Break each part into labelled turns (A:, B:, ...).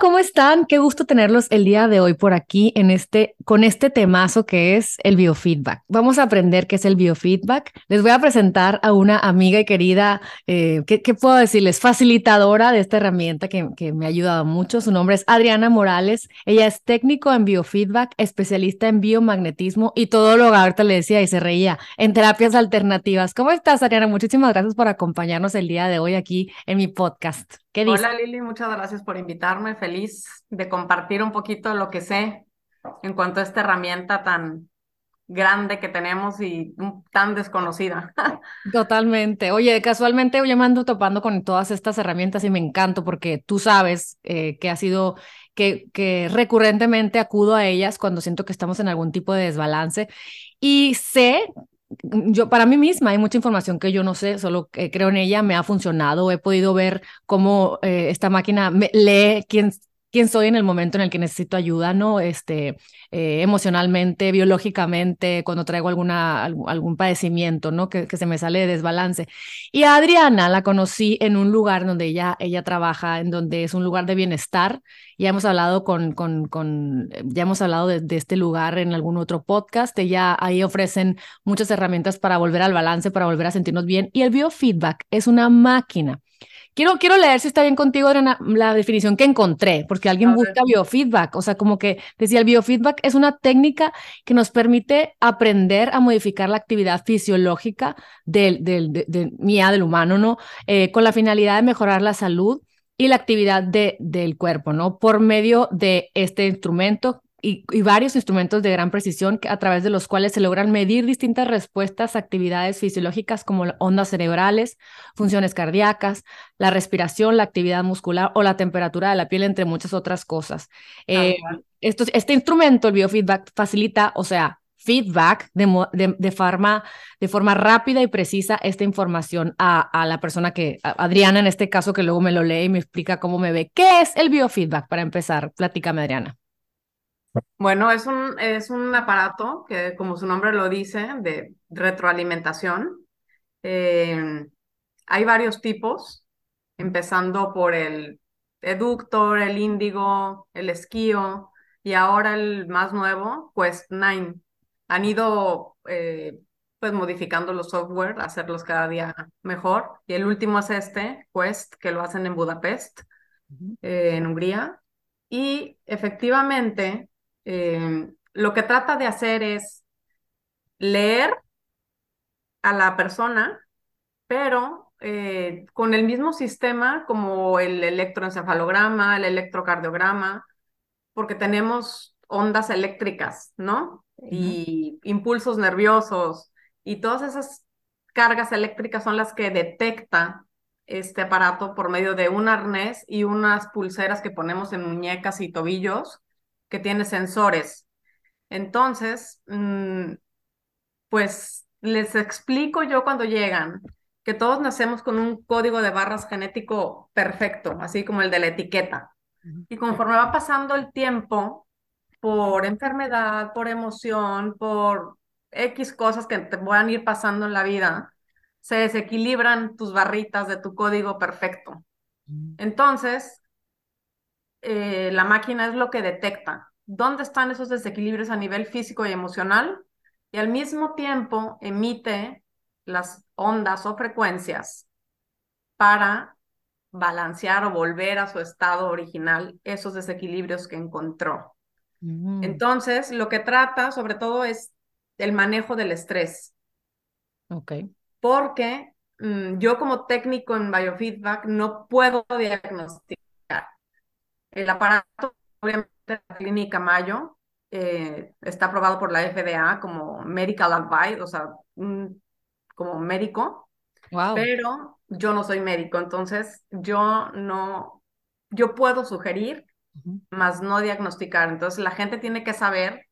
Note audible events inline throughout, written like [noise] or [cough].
A: ¿cómo están? Qué gusto tenerlos el día de hoy por aquí en este, con este temazo que es el biofeedback. Vamos a aprender qué es el biofeedback. Les voy a presentar a una amiga y querida, eh, ¿qué, puedo decirles? Facilitadora de esta herramienta que, que me ha ayudado mucho. Su nombre es Adriana Morales. Ella es técnico en biofeedback, especialista en biomagnetismo y todo lo ahorita le decía y se reía, en terapias alternativas. ¿Cómo estás, Adriana? Muchísimas gracias por acompañarnos el día de hoy aquí en mi podcast.
B: Hola Lili, muchas gracias por invitarme. Feliz de compartir un poquito lo que sé en cuanto a esta herramienta tan grande que tenemos y tan desconocida. [laughs]
A: Totalmente. Oye, casualmente yo me ando topando con todas estas herramientas y me encanto porque tú sabes eh, que ha sido que, que recurrentemente acudo a ellas cuando siento que estamos en algún tipo de desbalance y sé yo para mí misma hay mucha información que yo no sé, solo creo en ella, me ha funcionado, he podido ver cómo eh, esta máquina me lee quién, quién soy en el momento en el que necesito ayuda, ¿no? Este, eh, emocionalmente, biológicamente, cuando traigo alguna, algún, padecimiento, ¿no? Que, se me sale de desbalance. Y a Adriana la conocí en un lugar donde ella, ella trabaja, en donde es un lugar de bienestar. Ya hemos hablado con, con, con ya hemos hablado de, de este lugar en algún otro podcast. Ella ahí ofrecen muchas herramientas para volver al balance, para volver a sentirnos bien. Y el biofeedback es una máquina Quiero, quiero leer si está bien contigo, Adriana, la definición que encontré, porque alguien busca biofeedback, o sea, como que decía, el biofeedback es una técnica que nos permite aprender a modificar la actividad fisiológica del, del, de, mía, del humano, ¿no? Eh, con la finalidad de mejorar la salud y la actividad de, del cuerpo, ¿no? Por medio de este instrumento y, varios instrumentos de gran precisión a través de los cuales se logran medir distintas respuestas a actividades fisiológicas como ondas cerebrales, funciones cardíacas, la respiración, la actividad muscular o la temperatura de la piel, entre muchas otras cosas. Eh, este instrumento, el biofeedback, facilita, o sea, feedback de, de, forma, de forma rápida y precisa esta información a, a la persona que, Adriana en este caso, que luego me lo lee y me explica cómo me ve. ¿Qué es el biofeedback? Para empezar, platícame, Adriana.
B: Bueno, es un, es un aparato que, como su nombre lo dice, de retroalimentación. Eh, hay varios tipos, empezando por el Eductor, el Índigo, el Esquío y ahora el más nuevo, Quest 9. Han ido eh, pues modificando los software, hacerlos cada día mejor. Y el último es este, Quest, que lo hacen en Budapest, eh, en Hungría. Y efectivamente, Em, lo que trata de hacer es leer a la persona, pero eh, con el mismo sistema como el electroencefalograma, el electrocardiograma, porque tenemos ondas eléctricas, ¿no? Y impulsos nerviosos y todas esas cargas eléctricas son las que detecta este aparato por medio de un arnés y unas pulseras que ponemos en muñecas y tobillos que tiene sensores. Entonces, mm, pues les explico yo cuando llegan que todos nacemos con un código de barras genético perfecto, así como el de la etiqueta. Y conforme va pasando el tiempo, por enfermedad, por emoción, por X cosas que te puedan ir pasando en la vida, se desequilibran tus barritas de tu código perfecto. Entonces, eh, la máquina es lo que detecta dónde están esos desequilibrios a nivel físico y emocional y al mismo tiempo emite las ondas o frecuencias para balancear o volver a su estado original esos desequilibrios que encontró. Mm. Entonces, lo que trata sobre todo es el manejo del estrés.
A: Ok.
B: Porque mm, yo como técnico en biofeedback no puedo diagnosticar el aparato, obviamente, la clínica Mayo eh, está aprobado por la FDA como medical advice, o sea, como médico. Pero yo no soy médico, entonces yo no, yo puedo sugerir, más no diagnosticar. Entonces la gente tiene que saber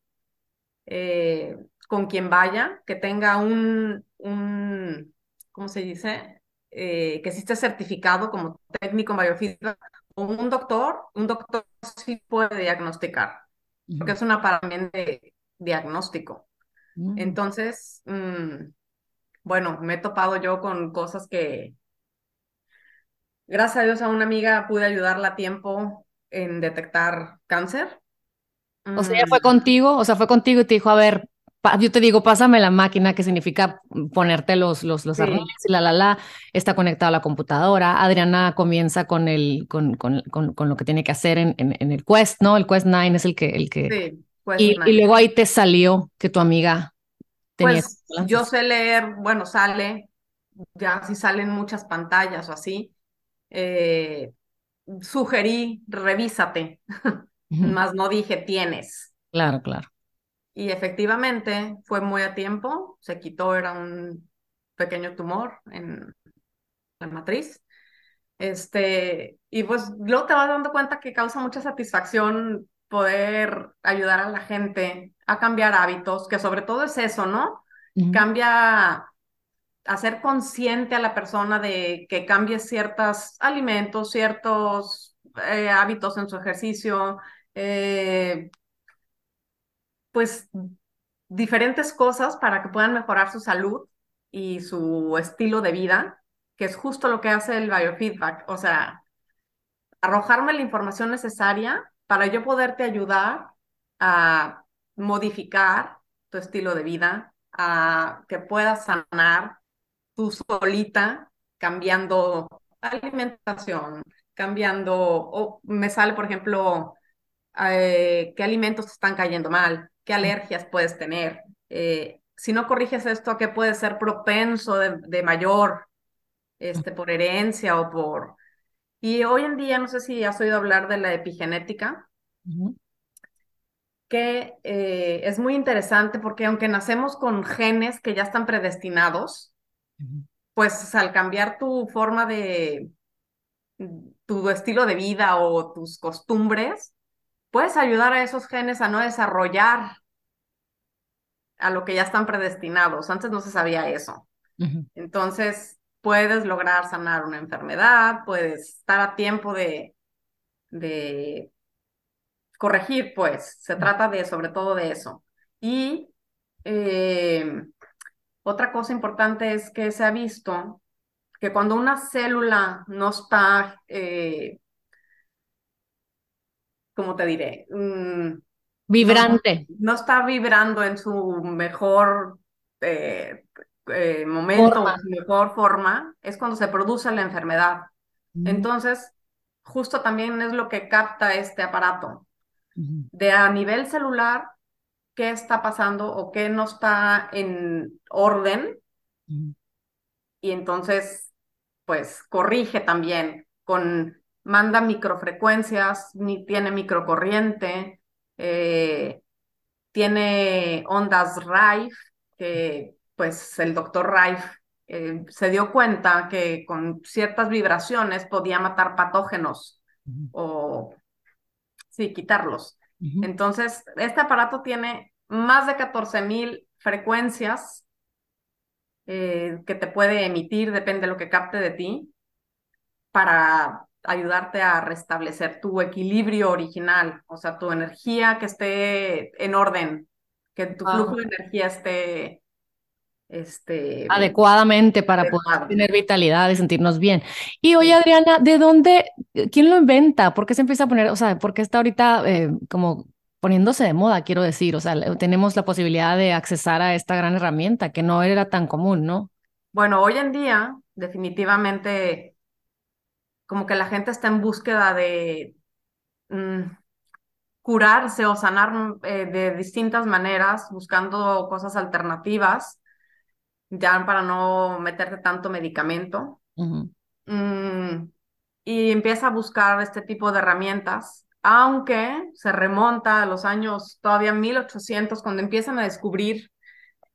B: eh, con quién vaya, que tenga un, un ¿cómo se dice? Eh, que sí esté certificado como técnico en un doctor, un doctor sí puede diagnosticar, porque es una para de diagnóstico. Mm. Entonces, mm, bueno, me he topado yo con cosas que, gracias a Dios, a una amiga pude ayudarla a tiempo en detectar cáncer.
A: O sea, ella fue mm. contigo, o sea, fue contigo y te dijo, a ver, yo te digo, pásame la máquina, que significa ponerte los, los, los y la, la, la, está conectado a la computadora. Adriana comienza con, el, con, con, con, lo que tiene que hacer en, en, el Quest, ¿no? El Quest 9 es el que... El que... Sí, y, y, luego ahí te salió que tu amiga tenía...
B: Pues yo sé leer, bueno, sale, ya si salen muchas pantallas o así, eh, sugerí, revísate, [laughs] más no dije tienes.
A: Claro, claro.
B: Y efectivamente fue muy a tiempo, se quitó, era un pequeño tumor en la matriz. Este, y pues luego te vas dando cuenta que causa mucha satisfacción poder ayudar a la gente a cambiar hábitos, que sobre todo es eso, ¿no? Cambia, hacer consciente a la persona de que cambie ciertos alimentos, ciertos eh, hábitos en su ejercicio, eh, pues diferentes cosas para que puedan mejorar su salud y su estilo de vida, que es justo lo que hace el biofeedback, o sea, arrojarme la información necesaria para yo poderte ayudar a modificar tu estilo de vida, a que puedas sanar tú solita, cambiando alimentación, cambiando, o me sale, por ejemplo, eh, qué alimentos están cayendo mal, qué alergias puedes tener. Eh, si no corriges esto, ¿a qué puede ser propenso de, mayor, este, por herencia o por... Y hoy en día, no sé si has oído hablar de la epigenética, que eh, es muy interesante porque aunque nacemos con genes que ya están predestinados, pues al cambiar tu forma de, tu estilo de vida o tus costumbres, puedes ayudar a esos genes a no desarrollar a lo que ya están predestinados. Antes no se sabía eso. Entonces, puedes lograr sanar una enfermedad, puedes estar a tiempo de, de corregir, pues. Se trata de, sobre todo, de eso. Y eh, otra cosa importante es que se ha visto que cuando una célula no está eh, ¿cómo te diré? Mm,
A: Vibrante.
B: No, está vibrando en su mejor eh, eh, momento, su mejor forma, es cuando se produce la enfermedad. Mm. Entonces, justo también es lo que capta este aparato. De a nivel celular, qué está pasando o qué no está en orden. Y entonces, pues corrige también con manda microfrecuencias, ni tiene microcorriente, eh, tiene ondas Rife, que pues el doctor Rife eh, se dio cuenta que con ciertas vibraciones podía matar patógenos o sí, quitarlos. Entonces, este aparato tiene más de 14 mil frecuencias eh, que te puede emitir, depende de lo que capte de ti, para ayudarte a restablecer tu equilibrio original, o sea, tu energía que esté en orden, que tu flujo de energía esté este,
A: adecuadamente para poder tener vitalidad y sentirnos bien. Y oye, Adriana, ¿de dónde, quién lo inventa? ¿Por qué se empieza a poner, o sea, por qué está ahorita eh, como poniéndose de moda, quiero decir? O sea, tenemos la posibilidad de accesar a esta gran herramienta que no era tan común, ¿no?
B: Bueno, hoy en día, definitivamente como que la gente está en búsqueda de mm, curarse o sanar eh, de distintas maneras, buscando cosas alternativas, ya para no meterte tanto medicamento. Mm, y empieza a buscar este tipo de herramientas, aunque se remonta a los años todavía 1800, cuando empiezan a descubrir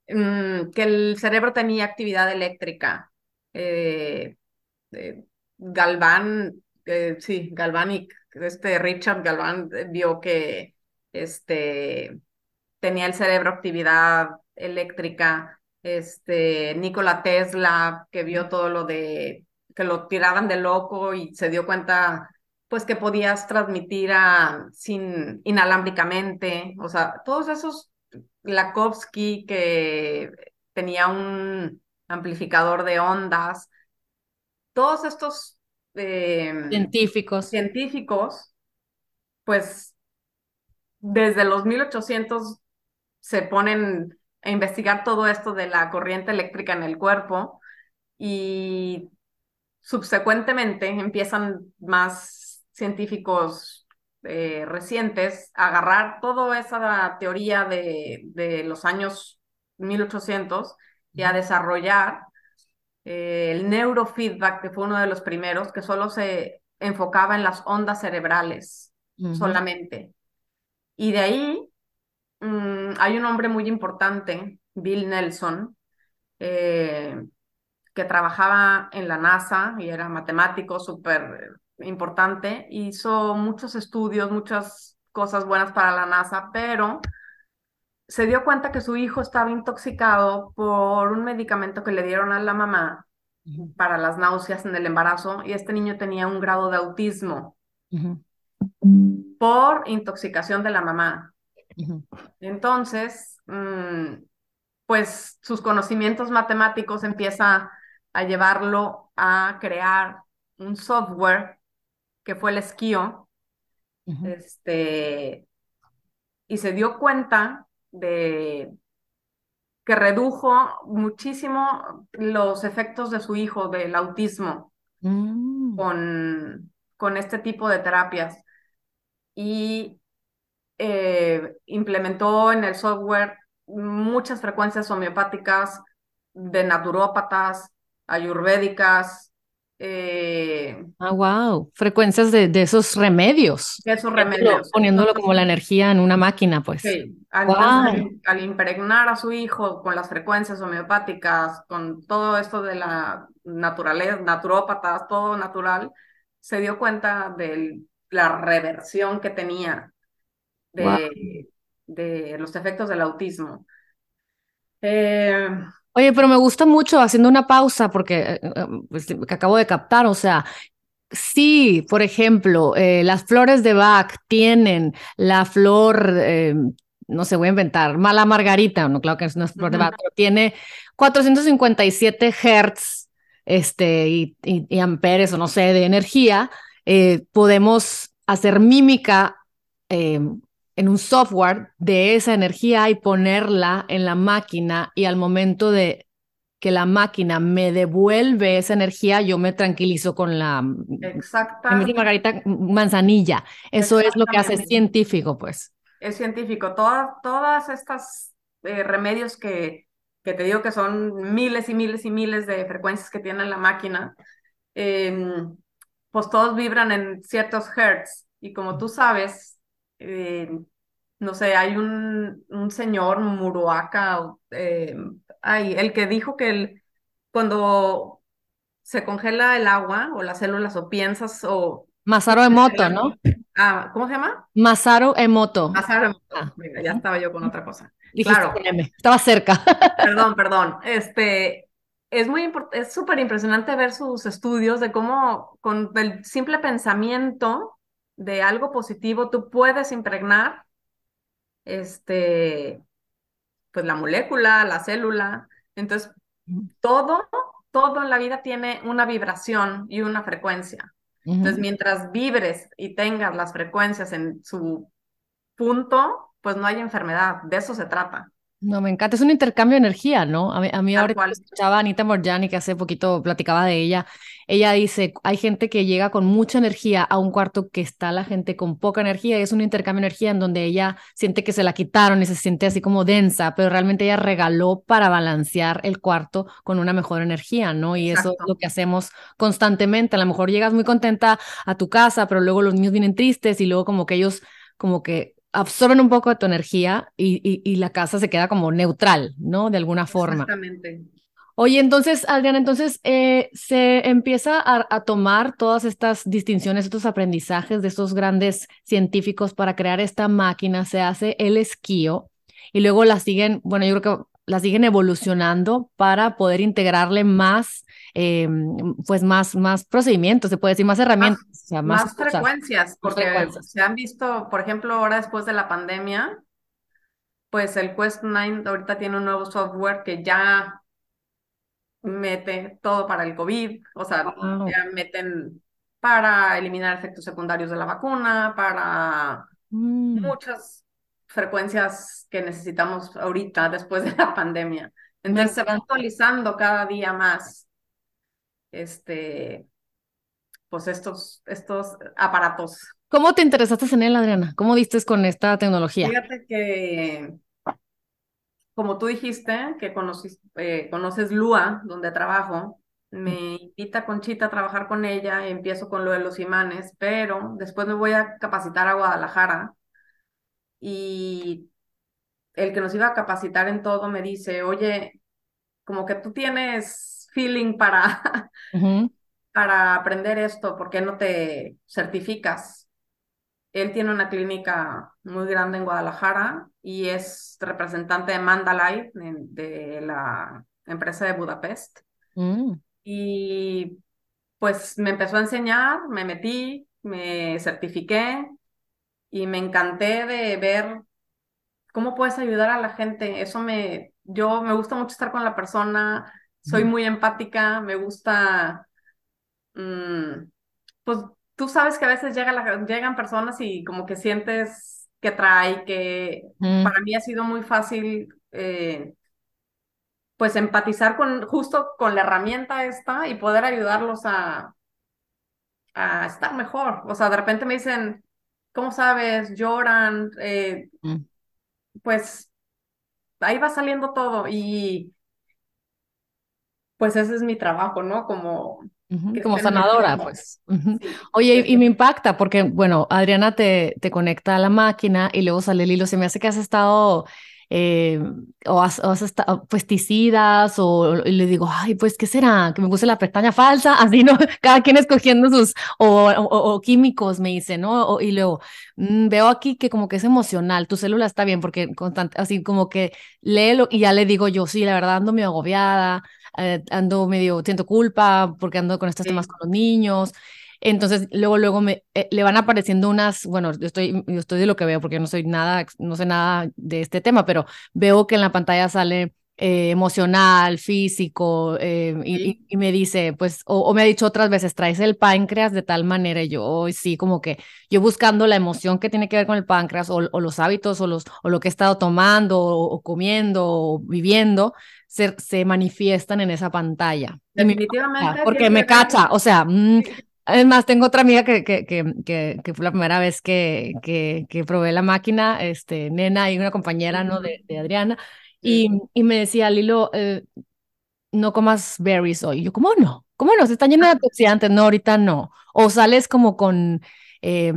B: mm, que el cerebro tenía actividad eléctrica. Eh, eh, Galván, eh, sí, Galvanic, este Richard Galván eh, vio que este, tenía el cerebro actividad eléctrica, este, Nikola Tesla, que vio todo lo de, que lo tiraban de loco y se dio cuenta, pues que podías transmitir a, sin, inalámbricamente, o sea, todos esos, Lakovsky, que tenía un amplificador de ondas, todos estos
A: em, científicos.
B: científicos pues desde los 1800 se ponen a investigar todo esto de la corriente eléctrica en el cuerpo y subsecuentemente empiezan más científicos eh, recientes a agarrar toda esa teoría de, de los años 1800 y a desarrollar eh, el neurofeedback, que fue uno de los primeros, que solo se enfocaba en las ondas cerebrales solamente. Y de ahí mm, hay un hombre muy importante, Bill Nelson, eh, que trabajaba en la NASA y era matemático súper importante. Hizo muchos estudios, muchas cosas buenas para la NASA, pero se dio cuenta que su hijo estaba intoxicado por un medicamento que le dieron a la mamá para las náuseas en el embarazo y este niño tenía un grado de autismo por intoxicación de la mamá. Entonces, mm, pues sus conocimientos matemáticos empieza a llevarlo a crear un software que fue el esquío, este, y se dio cuenta de que redujo muchísimo los efectos de su hijo del autismo mm. con, con este tipo de terapias y eh, implementó en el software muchas frecuencias homeopáticas de naturópatas, ayurvédicas,
A: eh, ah, wow, frecuencias de, de, esos remedios.
B: De esos remedios.
A: Poniéndolo como la energía en una máquina, pues.
B: Sí, al, impregnar a su hijo con las frecuencias homeopáticas, con todo esto de la naturaleza, naturópatas, todo natural, se dio cuenta de la reversión que tenía de, de los efectos del autismo.
A: Eh, Oye, pero me gusta mucho haciendo una pausa porque eh, eh, pues, que acabo de captar, o sea, sí, por ejemplo, eh, las flores de Bach tienen la flor, no sé, voy a inventar, mala margarita, no, claro que no es flor de Bach, pero tiene 457 hertz este, y, y, amperes o no sé, de energía, podemos hacer mímica en un software de esa energía y ponerla en la máquina y al momento de que la máquina me devuelve esa energía, yo me tranquilizo con la
B: Exactamente.
A: Margarita Manzanilla. Eso es lo que hace científico, pues.
B: Es científico. Todas, todas estas eh, remedios que, que te digo que son miles y miles y miles de frecuencias que tiene la máquina, em, pues todos vibran en ciertos hertz. Y como tú sabes, eh, no sé, hay un, un señor, Muruaca, eh, el que dijo que el, cuando se congela el agua o las células o piensas o...
A: Masaru Emoto, ¿no?
B: Ah, ¿cómo se llama?
A: Masaru Emoto.
B: Masaru Emoto. Ah. ya estaba yo con otra cosa. claro.
A: Estaba cerca. [laughs]
B: Perdón, perdón. Este, es muy es súper impresionante ver sus estudios de cómo con el simple pensamiento de algo positivo, tú puedes impregnar este, pues la molécula, la célula. Entonces, todo, todo en la vida tiene una vibración y una frecuencia. Entonces, mientras vibres y tengas las frecuencias en su punto, pues no hay enfermedad. De eso se trata.
A: No, me encanta, es un intercambio de energía, ¿no? A mí, a mí ahora escuchaba a Anita Morjani, que hace poquito platicaba de ella, ella dice, hay gente que llega con mucha energía a un cuarto que está la gente con poca energía, y es un intercambio de energía en donde ella siente que se la quitaron y se siente así como densa, pero realmente ella regaló para balancear el cuarto con una mejor energía, ¿no? Y eso es lo que hacemos constantemente, a lo mejor llegas muy contenta a tu casa, pero luego los niños vienen tristes y luego como que ellos como que absorben un poco de tu energía y, y, la casa se queda como neutral, ¿no? De alguna forma.
B: Exactamente.
A: Oye, entonces, Adriana, entonces eh, se empieza a, tomar todas estas distinciones, estos aprendizajes de estos grandes científicos para crear esta máquina, se hace el esquío y luego la siguen, bueno, yo creo que la siguen evolucionando para poder integrarle más eh, pues más, más procedimientos, se puede decir, más herramientas.
B: Más, o sea, más, frecuencias, porque se han visto, por ejemplo, ahora después de la pandemia, pues el Quest 9 ahorita tiene un nuevo software que ya mete todo para el COVID, o sea, ya meten para eliminar efectos secundarios de la vacuna, para
A: Mm.
B: muchas frecuencias que necesitamos ahorita después de la pandemia. Entonces se va actualizando cada día más este, pues estos, estos aparatos.
A: ¿Cómo te interesaste en él, Adriana? ¿Cómo diste con esta tecnología?
B: Fíjate que, como tú dijiste, que conoces, eh, conoces Lua, donde trabajo, me invita Conchita a trabajar con ella, empiezo con lo de los imanes, pero después me voy a capacitar a Guadalajara y el que nos iba a capacitar en todo me dice, oye, como que tú tienes feeling para, para aprender esto, ¿por qué no te certificas? Él tiene una clínica muy grande en Guadalajara y es representante de Mandalay, de, la empresa de Budapest.
A: Mm.
B: Y pues me empezó a enseñar, me metí, me certifiqué y me encanté de ver cómo puedes ayudar a la gente. Eso me, yo me gusta mucho estar con la persona, soy muy empática, me gusta, mm, pues tú sabes que a veces llega llegan personas y como que sientes que trae, que para mí ha sido muy fácil. Eh, pues empatizar con justo con la herramienta esta y poder ayudarlos a, a estar mejor. O sea, de repente me dicen, ¿cómo sabes? Lloran, eh, mm. pues ahí va saliendo todo y pues ese es mi trabajo, ¿no? Como...
A: como sanadora, pues. Oye, y, me impacta porque, bueno, Adriana te, te conecta a la máquina y luego sale el hilo. Se me hace que has estado eh, o, has, estado pesticidas, o le digo, ay, pues, ¿qué será? Que me puse la pestaña falsa, [laughs] así, ¿no? Cada quien escogiendo sus, o, o, químicos, me dice, ¿no? y luego, mm, veo aquí que como que es emocional, tu célula está bien, porque constante, así como que léelo, y ya le digo yo, sí, la verdad ando medio agobiada, eh, ando medio, siento culpa, porque ando con estos temas con los niños, entonces, luego, luego me, eh, le van apareciendo unas, bueno, yo estoy, yo estoy de lo que veo porque no soy nada, no sé nada de este tema, pero veo que en la pantalla sale eh, emocional, físico, eh, y, me dice, pues, o, me ha dicho otras veces, traes el páncreas de tal manera, y yo, sí, como que yo buscando la emoción que tiene que ver con el páncreas, o, los hábitos, o, los, o lo que he estado tomando, o, comiendo, o viviendo, se, se manifiestan en esa pantalla.
B: Definitivamente.
A: porque me cacha, o sea, mm, Además, tengo otra amiga que, que, que, que, fue la primera vez que, que, que probé la máquina, este, nena y una compañera, ¿no? De, de Adriana, y, y, me decía, Lilo, eh, no comas berries hoy. Y yo, ¿cómo no? ¿Cómo no? Se están llenos de antioxidantes. No, ahorita no. O sales como con, eh,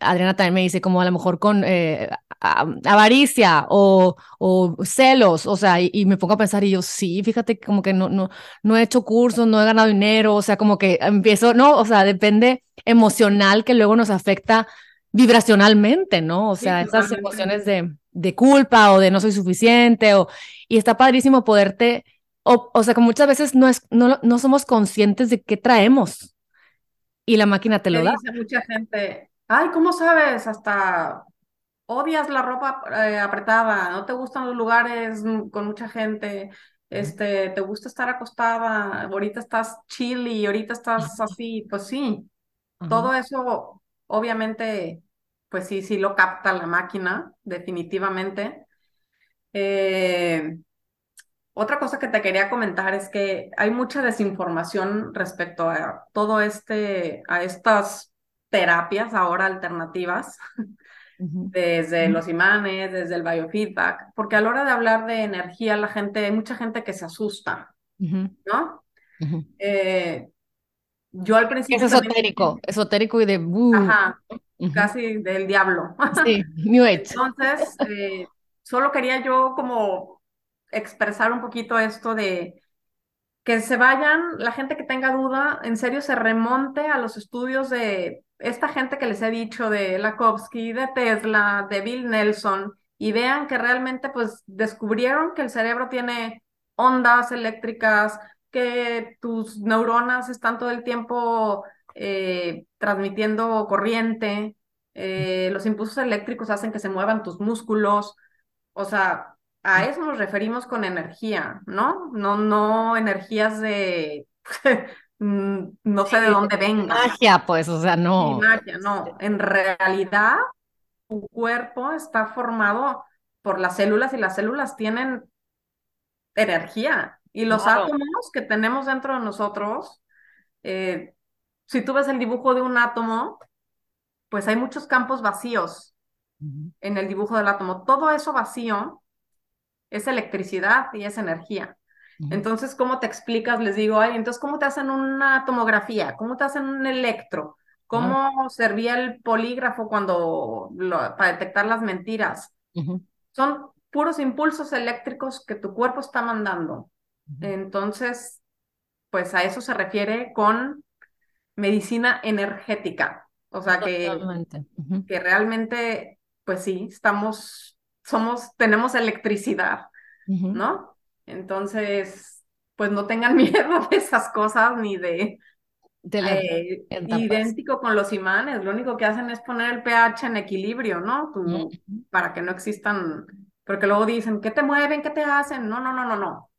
A: Adriana también me dice, como a lo mejor con eh, avaricia o, o, celos, o sea, y, me pongo a pensar y yo, sí, fíjate como que no, no, no he hecho cursos, no he ganado dinero, o sea, como que empiezo, no, o sea, depende emocional que luego nos afecta vibracionalmente, ¿no? O sea, esas emociones de, de, culpa o de no soy suficiente, o, y está padrísimo poderte, o, o sea, que muchas veces no, es, no, no somos conscientes de qué traemos, y la máquina te lo da.
B: Dice mucha gente, ay, ¿cómo sabes? Hasta odias la ropa eh, apretada, no te gustan los lugares con mucha gente, este, te gusta estar acostada, ahorita estás chilly, ahorita estás así, pues sí, todo eso obviamente, pues sí, sí lo capta la máquina, definitivamente. Eh, otra cosa que te quería comentar es que hay mucha desinformación respecto a todo este, a estas terapias ahora alternativas, [laughs] desde los imanes, desde el biofeedback, porque a la hora de hablar de energía, la gente, hay mucha gente que se asusta, ¿no? Eh, yo al principio...
A: Es esotérico, esotérico y de...
B: Ajá, casi del diablo.
A: Sí, [laughs] New Age.
B: Entonces, eh, solo quería yo como expresar un poquito esto de que se vayan, la gente que tenga duda, en serio se remonte a los estudios de esta gente que les he dicho, de Lakovsky, de Tesla, de Bill Nelson, y vean que realmente pues descubrieron que el cerebro tiene ondas eléctricas, que tus neuronas están todo el tiempo eh, transmitiendo corriente, eh, los impulsos eléctricos hacen que se muevan tus músculos, o sea, a eso nos referimos con energía, ¿no? No, no energías de, [laughs] mm, no sé de dónde venga.
A: Magia, pues, o sea, no.
B: magia, no. En realidad, tu cuerpo está formado por las células y las células tienen energía. Y los átomos que tenemos dentro de nosotros, eh, si tú ves el dibujo de un átomo, pues hay muchos campos vacíos en el dibujo del átomo. Todo eso vacío es electricidad y es energía. Entonces, ¿cómo te explicas? Les digo, ay, entonces, ¿cómo te hacen una tomografía? ¿Cómo te hacen un electro? ¿Cómo servía el polígrafo cuando para detectar las mentiras? Son puros impulsos eléctricos que tu cuerpo está mandando. Entonces, pues a eso se refiere con medicina energética. O sea que, que realmente, pues sí, estamos, somos, tenemos electricidad, ¿no? Entonces, pues no tengan [laughs] miedo de esas cosas ni de... Eh, idéntico con los imanes, lo único que hacen es poner el pH en equilibrio, ¿no? Para que no existan, porque luego dicen, ¿qué te mueven? ¿Qué te hacen? No, no, no, no, no.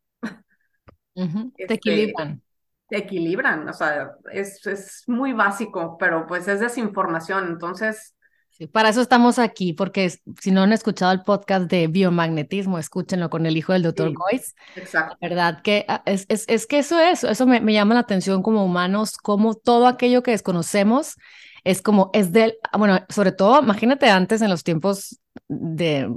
A: Te este, equilibran.
B: Te equilibran, o sea, es, es muy básico, pero pues es desinformación, entonces
A: para eso estamos aquí, porque si no han escuchado el podcast de biomagnetismo, escúchenlo con el hijo del doctor Goyce.
B: Exacto.
A: La verdad que ah, es, es, es que eso es, eso me, me, llama la atención como humanos, como todo aquello que desconocemos es como, es del, bueno, sobre todo, imagínate antes en los tiempos de,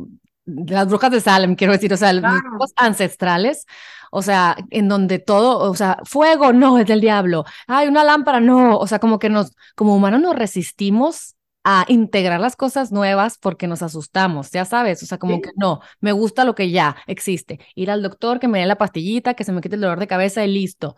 A: las brujas de Salem, quiero decir, o sea, los tiempos ancestrales, o sea, en donde todo, o sea, fuego, no, es del diablo, hay una lámpara, no, o sea, como que nos, como humanos nos resistimos a integrar las cosas nuevas porque nos asustamos, ya sabes, o sea, como que no, me gusta lo que ya existe, ir al doctor, que me dé la pastillita, que se me quite el dolor de cabeza y listo.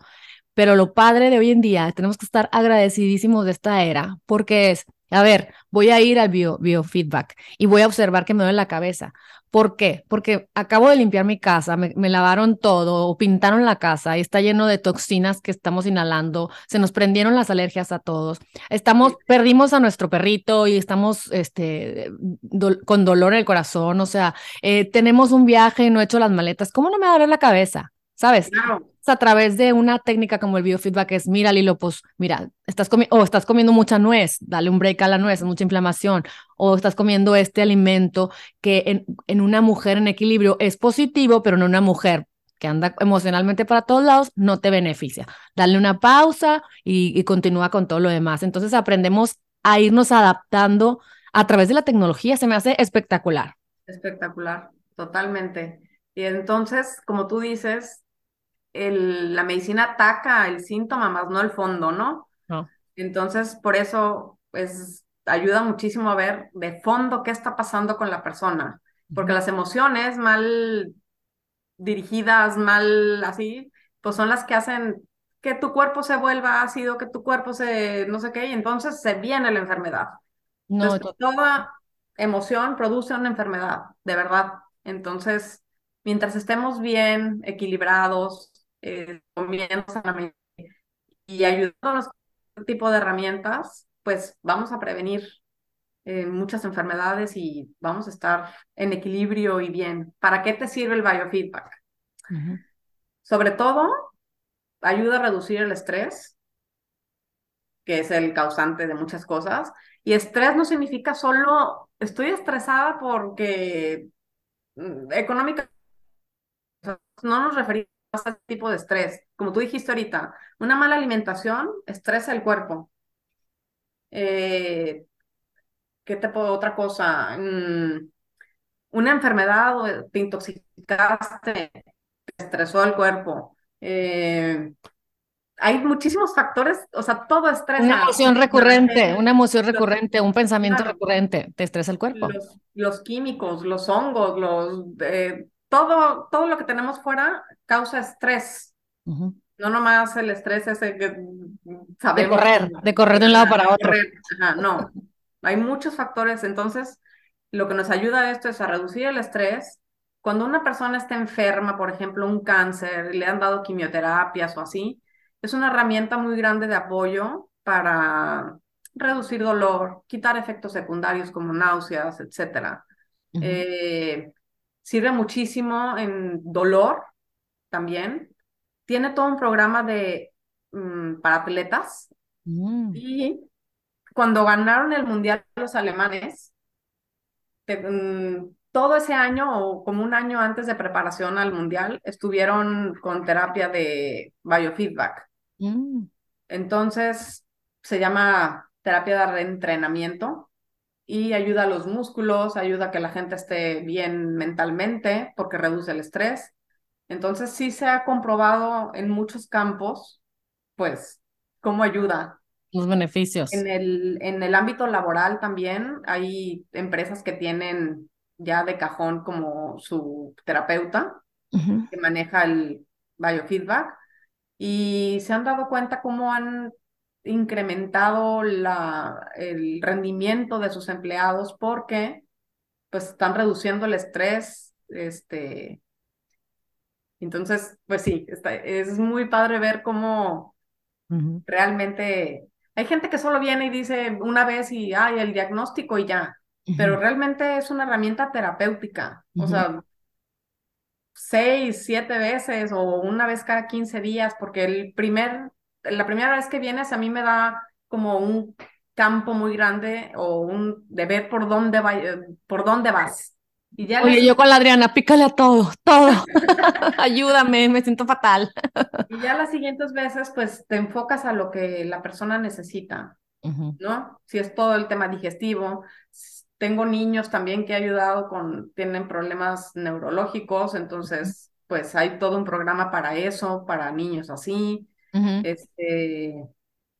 A: Pero lo padre de hoy en día, tenemos que estar agradecidísimos de esta era, porque es, a ver, voy a ir al bio, biofeedback y voy a observar que me duele la cabeza. ¿Por qué? Porque acabo de limpiar mi casa, me, lavaron todo, o pintaron la casa y está lleno de toxinas que estamos inhalando, se nos prendieron las alergias a todos. Estamos, perdimos a nuestro perrito y estamos este, con dolor en el corazón, o sea, eh, tenemos un viaje, no he hecho las maletas, ¿cómo no me va a doler la cabeza? ¿Sabes? A través de una técnica como el biofeedback es, mira, Lilo, pues, mira, estás comiendo, o estás comiendo mucha nuez, dale un break a la nuez, mucha inflamación, o estás comiendo este alimento que en, en una mujer en equilibrio es positivo, pero en una mujer que anda emocionalmente para todos lados, no te beneficia. Dale una pausa y continúa con todo lo demás. Entonces aprendemos a irnos adaptando a través de la tecnología, se me hace espectacular.
B: Espectacular, totalmente. Y entonces, como tú dices, el, la medicina ataca el síntoma más no el fondo, ¿no?
A: No.
B: Entonces, por eso, pues, ayuda muchísimo a ver de fondo qué está pasando con la persona, porque las emociones mal dirigidas, mal así, pues son las que hacen que tu cuerpo se vuelva ácido, que tu cuerpo se no sé qué, y entonces se viene la enfermedad. No, toda emoción produce una enfermedad, de verdad. Entonces, mientras estemos bien, equilibrados, eh, y ayudándonos con este tipo de herramientas, pues vamos a prevenir eh, muchas enfermedades y vamos a estar en equilibrio y bien. ¿Para qué te sirve el biofeedback? Sobre todo, ayuda a reducir el estrés, que es el causante de muchas cosas. Y estrés no significa solo estoy estresada porque mm, económica. No nos referimos este tipo de estrés. Como tú dijiste ahorita, una mala alimentación estresa el cuerpo. Eh, ¿Qué te puedo otra cosa? Mm, una enfermedad, te intoxicaste, te estresó el cuerpo. Eh, hay muchísimos factores, o sea, todo estresa.
A: Una emoción recurrente, una emoción recurrente, un pensamiento recurrente, te estresa el cuerpo.
B: Los, químicos, los hongos, los eh, todo, todo lo que tenemos fuera causa estrés. No nomás el estrés ese que
A: De correr, de correr de un lado para otro.
B: no, hay muchos factores. Entonces, lo que nos ayuda a esto es a reducir el estrés. Cuando una persona está enferma, por ejemplo, un cáncer, le han dado quimioterapias o así, es una herramienta muy grande de apoyo para reducir dolor, quitar efectos secundarios como náuseas, etcétera. Sirve muchísimo en dolor también. Tiene todo un programa de mm, para atletas. Mm. Y cuando ganaron el mundial los alemanes, mm, todo ese año o como un año antes de preparación al mundial, estuvieron con terapia de biofeedback. Entonces, se llama terapia de reentrenamiento y ayuda a los músculos, ayuda a que la gente esté bien mentalmente porque reduce el estrés. Entonces sí se ha comprobado en muchos campos, pues, cómo ayuda.
A: Los beneficios.
B: En el, en el ámbito laboral también hay empresas que tienen ya de cajón como su terapeuta que maneja el biofeedback y se han dado cuenta cómo han incrementado la, el rendimiento de sus empleados porque pues están reduciendo el estrés, este, entonces, pues sí, está, es muy padre ver cómo realmente hay gente que solo viene y dice una vez y hay el diagnóstico y ya, pero realmente es una herramienta terapéutica, o sea, seis, siete veces o una vez cada 15 días, porque el primer la primera vez que vienes a mí me da como un campo muy grande o un de ver por dónde, va, por dónde vas.
A: Y ya Oye, yo con la Adriana, pícale a todo, todo. [laughs] [laughs] Ayúdame, me siento fatal.
B: y ya las siguientes veces, pues te enfocas a lo que la persona necesita, ¿no? Si es todo el tema digestivo. Tengo niños también que he ayudado con, tienen problemas neurológicos, entonces, pues hay todo un programa para eso, para niños así este,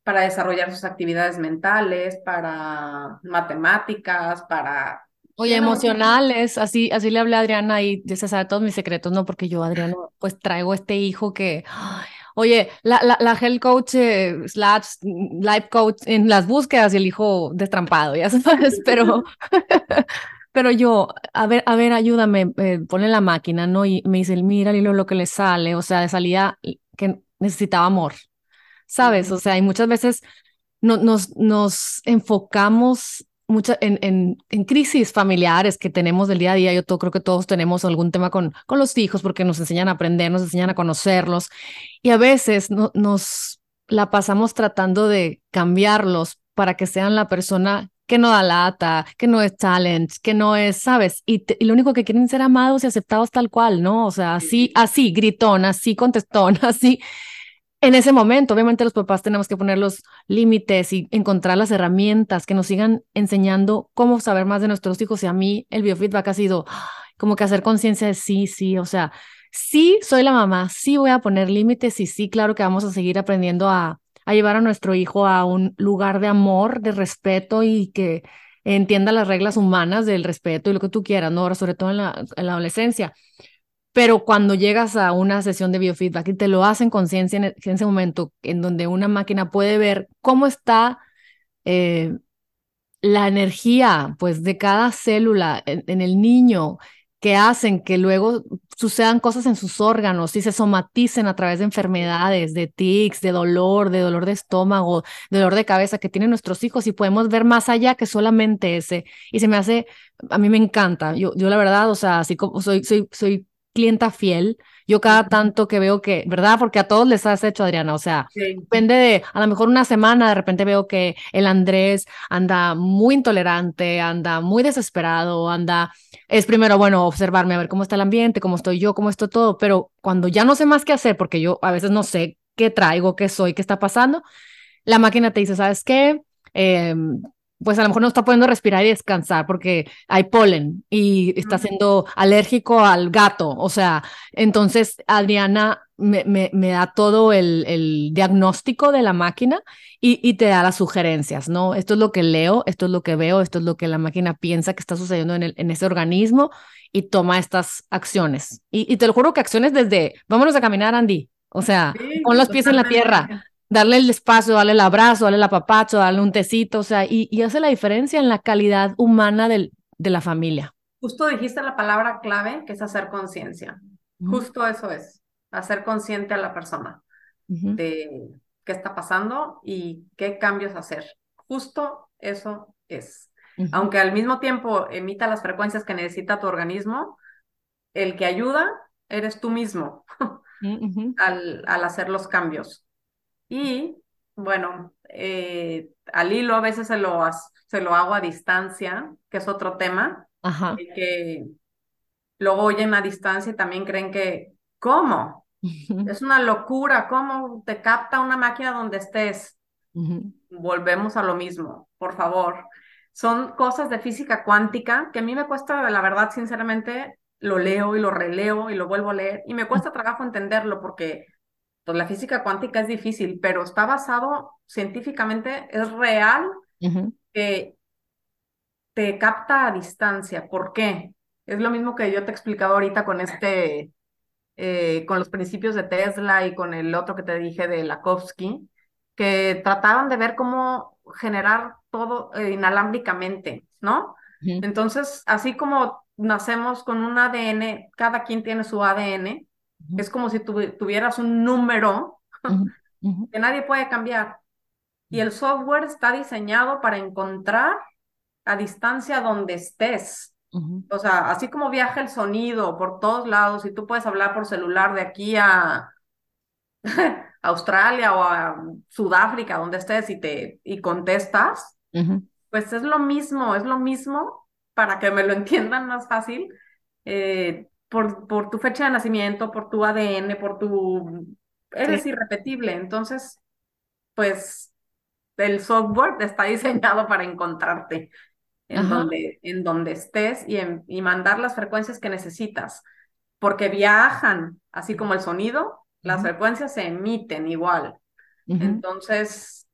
B: para desarrollar sus actividades mentales, para matemáticas, para...
A: Oye, emocionales, así, así le hablé a Adriana y ya se sabe todos mis secretos, ¿no? Porque yo, Adriana, pues traigo este hijo que... [gasps] Oye, la, la, la health coach eh, slash life coach en las búsquedas y el hijo destrampado, ya [laughs] sabes, pero, [laughs] pero yo, a ver, a ver, ayúdame, eh, pone la máquina, ¿no? Y me dice, mira, Lilo, lo que le sale, o sea, de salida que necesitaba amor, ¿sabes? O sea, y muchas veces no, nos, nos enfocamos mucho en, en, en, crisis familiares que tenemos del día a día. Yo todo, creo que todos tenemos algún tema con, con los hijos porque nos enseñan a aprender, nos enseñan a conocerlos y a veces no, nos la pasamos tratando de cambiarlos para que sean la persona que no da lata, que no es talent, que no es, ¿sabes? Y, lo único que quieren ser amados y aceptados tal cual, ¿no? O sea, así, así, gritón, así, contestón, [laughs] así en ese momento, obviamente los papás tenemos que poner los límites y encontrar las herramientas que nos sigan enseñando cómo saber más de nuestros hijos. Y a mí el biofeedback ha sido como que hacer conciencia de sí, sí, o sea, sí soy la mamá, sí voy a poner límites y sí, claro que vamos a seguir aprendiendo a, llevar a nuestro hijo a un lugar de amor, de respeto y que entienda las reglas humanas del respeto y lo que tú quieras, ¿no? Ahora, sobre todo en la adolescencia pero cuando llegas a una sesión de biofeedback y te lo hacen conciencia en, ese momento, en donde una máquina puede ver cómo está eh, la energía pues, de cada célula en, el niño, que hacen que luego sucedan cosas en sus órganos y se somaticen a través de enfermedades, de tics, de dolor, de dolor de estómago, de dolor de cabeza que tienen nuestros hijos y podemos ver más allá que solamente ese. Y se me hace, a mí me encanta. Yo, yo la verdad, o sea, así como soy, soy, soy clienta fiel. Yo cada tanto que veo que, ¿verdad? Porque a todos les has hecho, Adriana, o sea, depende de, a lo mejor una semana, de repente veo que el Andrés anda muy intolerante, anda muy desesperado, anda, es primero, bueno, observarme, a ver cómo está el ambiente, cómo estoy yo, cómo esto todo, pero cuando ya no sé más qué hacer, porque yo a veces no sé qué traigo, qué soy, qué está pasando, la máquina te dice, ¿sabes qué? Eh, pues a lo mejor no está pudiendo respirar y descansar porque hay polen y está siendo alérgico al gato. O sea, entonces Adriana me, me, da todo el, el, diagnóstico de la máquina y, y, te da las sugerencias, ¿no? Esto es lo que leo, esto es lo que veo, esto es lo que la máquina piensa que está sucediendo en, el, en ese organismo y toma estas acciones. Y, y, te lo juro que acciones desde, vámonos a caminar, Andy. O sea, pon los pies en la tierra, darle el espacio, darle el abrazo, darle el apapacho, darle un tecito, o sea, y, hace la diferencia en la calidad humana del, de la familia.
B: Justo dijiste la palabra clave, que es hacer conciencia. Justo eso es, hacer consciente a la persona de qué está pasando y qué cambios hacer. Justo eso es. Aunque al mismo tiempo emita las frecuencias que necesita tu organismo, el que ayuda eres tú mismo [laughs] al, al hacer los cambios. Y bueno, eh, al hilo a veces se lo, se lo hago a distancia, que es otro tema,
A: Ajá.
B: que luego oyen a distancia y también creen que, ¿cómo? Es una locura, ¿cómo te capta una máquina donde estés? Volvemos a lo mismo, por favor. Son cosas de física cuántica que a mí me cuesta, la verdad, sinceramente, lo leo y lo releo y lo vuelvo a leer y me cuesta trabajo entenderlo porque pues, la física cuántica es difícil, pero está basado científicamente, es real que te capta a distancia. ¿Por qué? Es lo mismo que yo te he explicado ahorita con este, eh, con los principios de Tesla y con el otro que te dije de Lakovsky, que trataban de ver cómo generar todo eh, inalámbricamente, ¿no? Entonces, así como nacemos con un ADN, cada quien tiene su ADN, es como si tuvieras un número [laughs] que nadie puede cambiar. Y el software está diseñado para encontrar a distancia donde estés. O sea, así como viaja el sonido por todos lados y tú puedes hablar por celular de aquí a [laughs] Australia o a Sudáfrica, donde estés y te y contestas, pues es lo mismo, es lo mismo para que me lo [laughs] entiendan más fácil. Eh, por, por tu fecha de nacimiento, por tu ADN, por tu... Eres irrepetible, entonces, pues el software está [laughs] diseñado para encontrarte en, donde, en donde estés y, y mandar las frecuencias que necesitas, porque viajan, así como el sonido, las frecuencias se emiten igual. Entonces,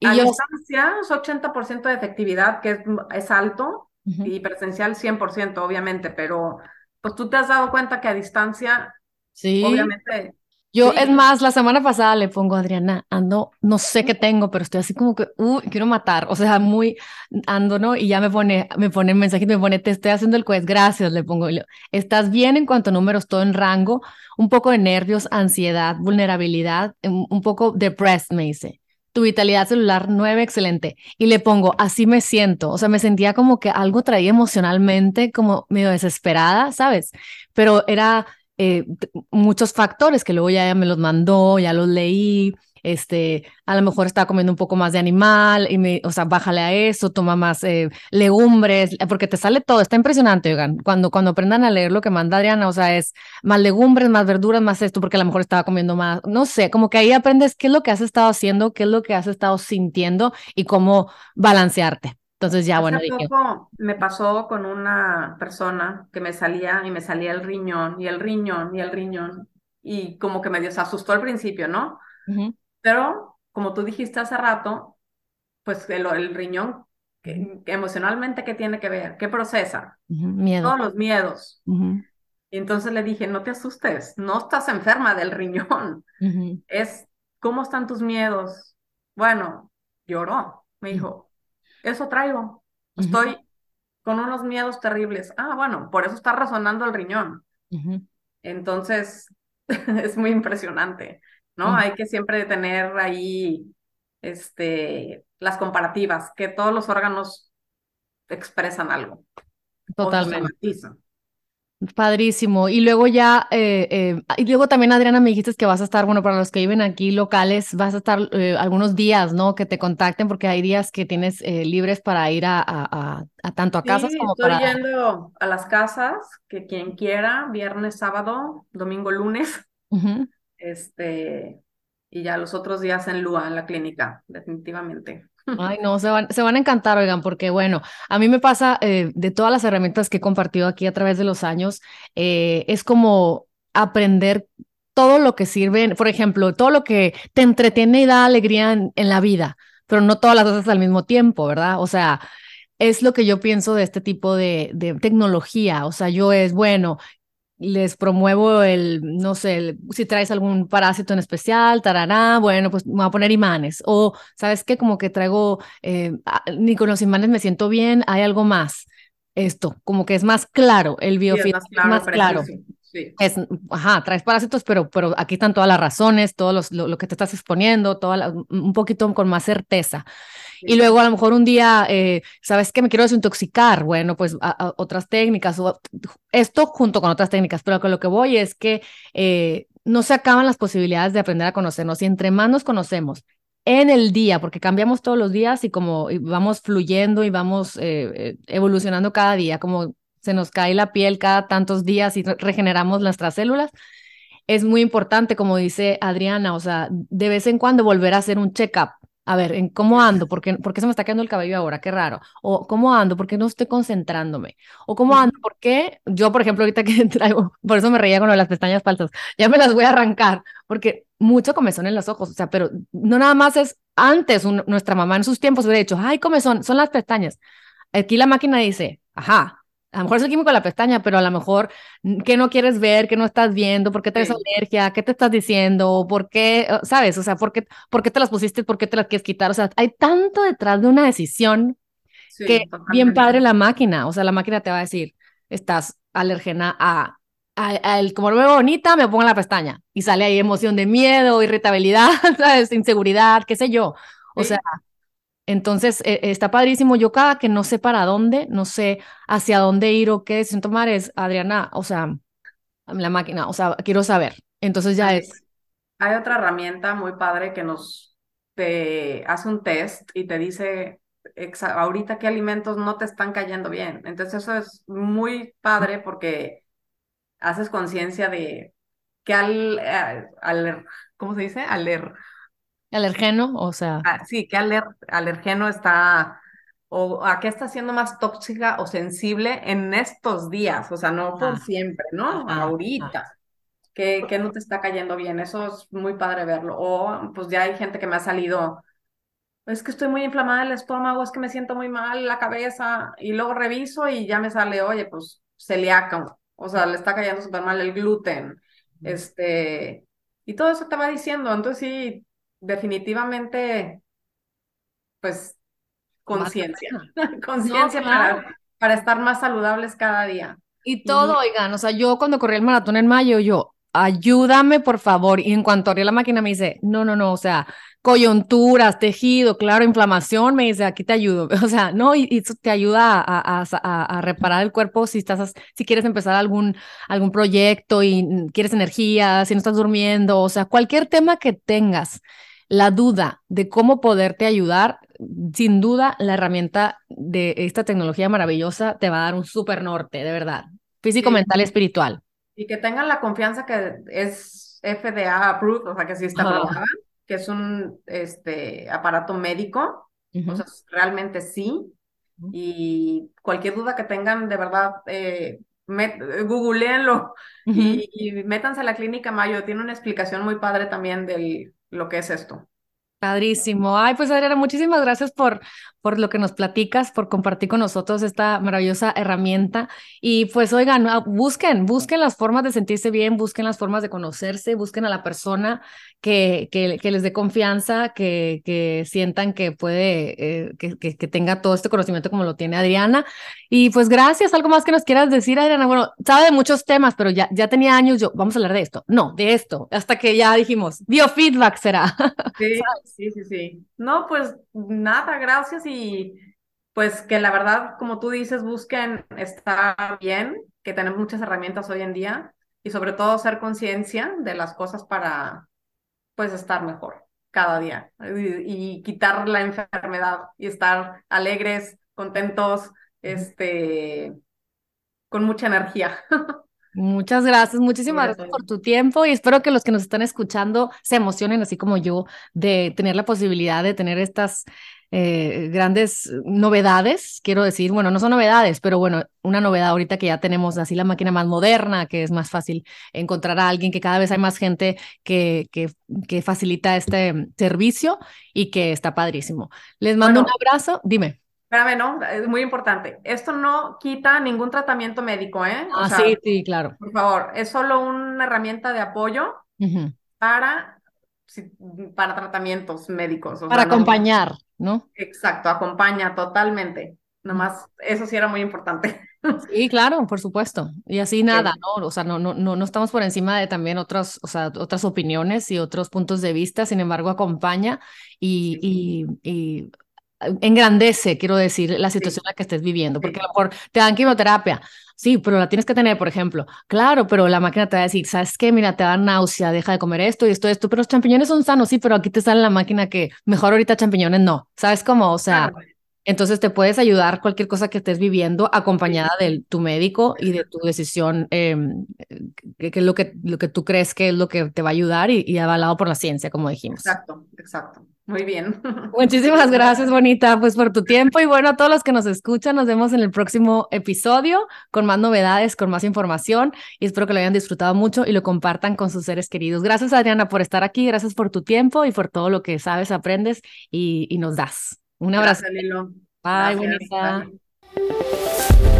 B: ¿Y a distancia es 80% de efectividad, que es, es alto, y presencial 100%, obviamente, pero pues tú te has dado cuenta que a distancia, sí. obviamente.
A: Yo, es más, la semana pasada le pongo a Adriana, ando, no sé qué tengo, pero estoy así como que, uy, quiero matar, o sea, muy, ando, ¿no? Y ya me pone, me pone el mensaje, me pone, te estoy haciendo el quiz, gracias, le pongo, estás bien en cuanto a números, todo en rango, un poco de nervios, ansiedad, vulnerabilidad, un poco depressed, me dice tu vitalidad celular 9, excelente. Y le pongo, así me siento. O sea, me sentía como que algo traía emocionalmente, como medio desesperada, ¿sabes? Pero era eh, muchos factores que luego ya me los mandó, ya los leí, este, a lo mejor estaba comiendo un poco más de animal, y me, o sea, bájale a eso, toma más eh, legumbres, porque te sale todo, está impresionante, oigan, cuando, cuando aprendan a leer lo que manda Adriana, o sea, es más legumbres, más verduras, más esto, porque a lo mejor estaba comiendo más, no sé, como que ahí aprendes qué es lo que has estado haciendo, qué es lo que has estado sintiendo y cómo balancearte. Entonces ya, bueno.
B: poco me pasó con una persona que me salía y me salía el riñón y el riñón y el riñón y como que me asustó al principio, ¿no? Pero, como tú dijiste hace rato, pues el, el riñón, que, emocionalmente, ¿qué tiene que ver? ¿Qué procesa? Todos los miedos. Y entonces le dije, no te asustes, no estás enferma del riñón. Es, ¿cómo están tus miedos? Bueno, lloró. Me dijo, eso traigo. Estoy con unos miedos terribles. Ah, bueno, por eso está resonando el riñón. Entonces, [laughs] es muy impresionante. ¿No? Hay que siempre tener ahí este, las comparativas, que todos los órganos expresan algo.
A: Totalmente. Padrísimo. Y luego ya, eh, eh, y luego también, Adriana, me dijiste que vas a estar, bueno, para los que viven aquí locales, vas a estar eh, algunos días, ¿no? Que te contacten porque hay días que tienes libres para ir a, a, a, tanto a casas como
B: estoy yendo a las casas, que quien quiera, viernes, sábado, domingo, lunes. Este, y ya los otros días en Lua, en la clínica, definitivamente.
A: Ay, no, se van, se van a encantar, oigan, porque bueno, a mí me pasa eh, de todas las herramientas que he compartido aquí a través de los años, eh, es como aprender todo lo que sirve, por ejemplo, todo lo que te entretiene y da alegría en, en la vida, pero no todas las cosas al mismo tiempo, ¿verdad? O sea, es lo que yo pienso de este tipo de, de, tecnología. O sea, yo es, bueno, les promuevo el, no sé, si traes algún parásito en especial, tarará, bueno, pues me voy a poner imanes. O, ¿sabes qué? Como que traigo, eh, ni con los imanes me siento bien, hay algo más. Esto, como que es más claro, el biofilm es más claro. Es, ajá, traes parásitos, pero, pero aquí están todas las razones, todo los, lo, que te estás exponiendo, toda un poquito con más certeza. Y luego a lo mejor un día, eh, ¿sabes qué? Me quiero desintoxicar. Bueno, pues otras técnicas, o esto junto con otras técnicas, pero con lo que voy es que eh, no se acaban las posibilidades de aprender a conocernos y entre más nos conocemos en el día, porque cambiamos todos los días y como vamos fluyendo y vamos eh, evolucionando cada día, como se nos cae la piel cada tantos días y regeneramos nuestras células, es muy importante, como dice Adriana, o sea, de vez en cuando volver a hacer un check-up a ver, ¿en cómo ando? ¿Por qué, ¿Por qué, se me está quedando el cabello ahora? Qué raro. O ¿cómo ando? ¿Por qué no estoy concentrándome? O ¿cómo ando? ¿Por qué? Yo, por ejemplo, ahorita que [laughs] traigo, por eso me reía con las pestañas falsas, ya me las voy a arrancar, porque mucho comezón en los ojos, o sea, pero no nada más es antes, nuestra mamá en sus tiempos hubiera dicho, ay, comezón, son las pestañas. Aquí la máquina dice, ajá, a lo mejor es el químico de la pestaña, pero a lo mejor, ¿qué no quieres ver? ¿Qué no estás viendo? ¿Por qué te sí. alergia? ¿Qué te estás diciendo? ¿Por qué? ¿Sabes? O sea, ¿por qué, ¿por qué te las pusiste? ¿Por qué te las quieres quitar? O sea, hay tanto detrás de una decisión sí, que totalmente. bien padre la máquina. O sea, la máquina te va a decir, estás alergena a, a, a el, como lo veo bonita, me pongo la pestaña. Y sale ahí emoción de miedo, irritabilidad, [laughs] ¿sabes? Inseguridad, qué sé yo. O sí. sea, entonces, eh, está padrísimo. Yo cada que no sé para dónde, no sé hacia dónde ir o qué decisión tomar es, Adriana, o sea, la máquina, o sea, quiero saber. Entonces ya es.
B: Hay otra herramienta muy padre que nos te hace un test y te dice ahorita qué alimentos no te están cayendo bien. Entonces eso es muy padre porque haces conciencia de que al, eh, al, ¿cómo se dice? Aler,
A: Alergeno, o sea.
B: Ah, sí, ¿qué aler alergeno está, o a qué está siendo más tóxica o sensible en estos días? O sea, no por ah, siempre, ¿no? Ah, Ahorita. ¿Qué, ¿Qué no te está cayendo bien? Eso es muy padre verlo. O pues ya hay gente que me ha salido, es que estoy muy inflamada el estómago, es que me siento muy mal la cabeza, y luego reviso y ya me sale, oye, pues celíaco, o sea, le está cayendo súper mal el gluten, este, y todo eso te va diciendo, entonces sí, definitivamente, pues, conciencia, [laughs] conciencia no, claro. para, para estar más saludables cada día.
A: Y todo, uh -huh. oigan, o sea, yo cuando corrí el maratón en mayo, yo, ayúdame por favor, y en cuanto abrí la máquina me dice, no, no, no, o sea, coyunturas, tejido, claro, inflamación, me dice, aquí te ayudo, [laughs] o sea, no, y, y eso te ayuda a, a, a, a, reparar el cuerpo si estás, si quieres empezar algún, algún proyecto y quieres energía, si no estás durmiendo, o sea, cualquier tema que tengas, la duda de cómo poderte ayudar, sin duda la herramienta de esta tecnología maravillosa te va a dar un súper norte, de verdad, físico, sí. mental y espiritual.
B: Y que tengan la confianza que es FDA approved, o sea, que sí está aprobada, que es un este, aparato médico, uh -huh. o sea, realmente sí. Uh -huh. Y cualquier duda que tengan, de verdad, eh, googleenlo uh -huh. y, y métanse a la clínica Mayo. Tiene una explicación muy padre también de lo que es esto.
A: Padrísimo. Ay, pues Adriana, muchísimas gracias por, por lo que nos platicas, por compartir con nosotros esta maravillosa herramienta. Y pues oigan, ah, busquen, busquen las formas de sentirse bien, busquen las formas de conocerse, busquen a la persona que, que, que les dé confianza, que, que sientan que puede, eh, que, que, que, tenga todo este conocimiento como lo tiene Adriana. Y pues gracias, algo más que nos quieras decir, Adriana. Bueno, sabe de muchos temas, pero ya, ya tenía años yo, vamos a hablar de esto. No, de esto, hasta que ya dijimos, biofeedback será. [laughs]
B: Sí, sí, sí, sí. No, pues nada, gracias y pues que la verdad, como tú dices, busquen estar bien, que tenemos muchas herramientas hoy en día y sobre todo ser conciencia de las cosas para pues estar mejor cada día y, y, quitar la enfermedad y estar alegres, contentos, este, con mucha energía. [laughs]
A: Muchas gracias, muchísimas gracias por tu tiempo y espero que los que nos están escuchando se emocionen así como yo de tener la posibilidad de tener estas eh, grandes novedades, quiero decir, bueno, no son novedades, pero bueno, una novedad ahorita que ya tenemos así la máquina más moderna, que es más fácil encontrar a alguien, que cada vez hay más gente que, que, que facilita este servicio y que está padrísimo. Les mando bueno, un abrazo, dime.
B: Espérame, no, es muy importante. Esto no quita ningún tratamiento médico, ¿eh?
A: O ah, sea, sí, sí, claro.
B: Por favor, es solo una herramienta de apoyo uh -huh. para, para tratamientos médicos.
A: O para sea, acompañar, no, ¿no?
B: Exacto, acompaña totalmente. Nomás, eso sí era muy importante. [laughs]
A: Sí, claro, por supuesto. Y así nada, sí. ¿no? O sea, no, no, no, no estamos por encima de también otras, o sea, otras opiniones y otros puntos de vista, sin embargo, acompaña y, sí. y, y engrandece, quiero decir, la situación en la que estés viviendo, porque a lo mejor te dan quimioterapia, sí, pero la tienes que tener, por ejemplo, claro, pero la máquina te va a decir, ¿sabes qué? Mira, te da náusea, deja de comer esto y esto, esto, pero los champiñones son sanos, sí, pero aquí te sale la máquina que mejor ahorita champiñones no, ¿sabes cómo? O sea... Entonces te puedes ayudar cualquier cosa que estés viviendo acompañada de tu médico y de tu decisión, eh, que, es lo que, lo que tú crees que es lo que te va a ayudar y, y avalado por la ciencia, como dijimos.
B: Exacto, exacto. Muy bien. [laughs]
A: Muchísimas gracias, Bonita, pues por tu tiempo y bueno, a todos los que nos escuchan, nos vemos en el próximo episodio con más novedades, con más información y espero que lo hayan disfrutado mucho y lo compartan con sus seres queridos. Gracias, Adriana, por estar aquí, gracias por tu tiempo y por todo lo que sabes, aprendes y, y nos das. Un abrazo.
B: Gracias, Lilo.
A: Bye,
B: Gracias,
A: bonita.
B: bye.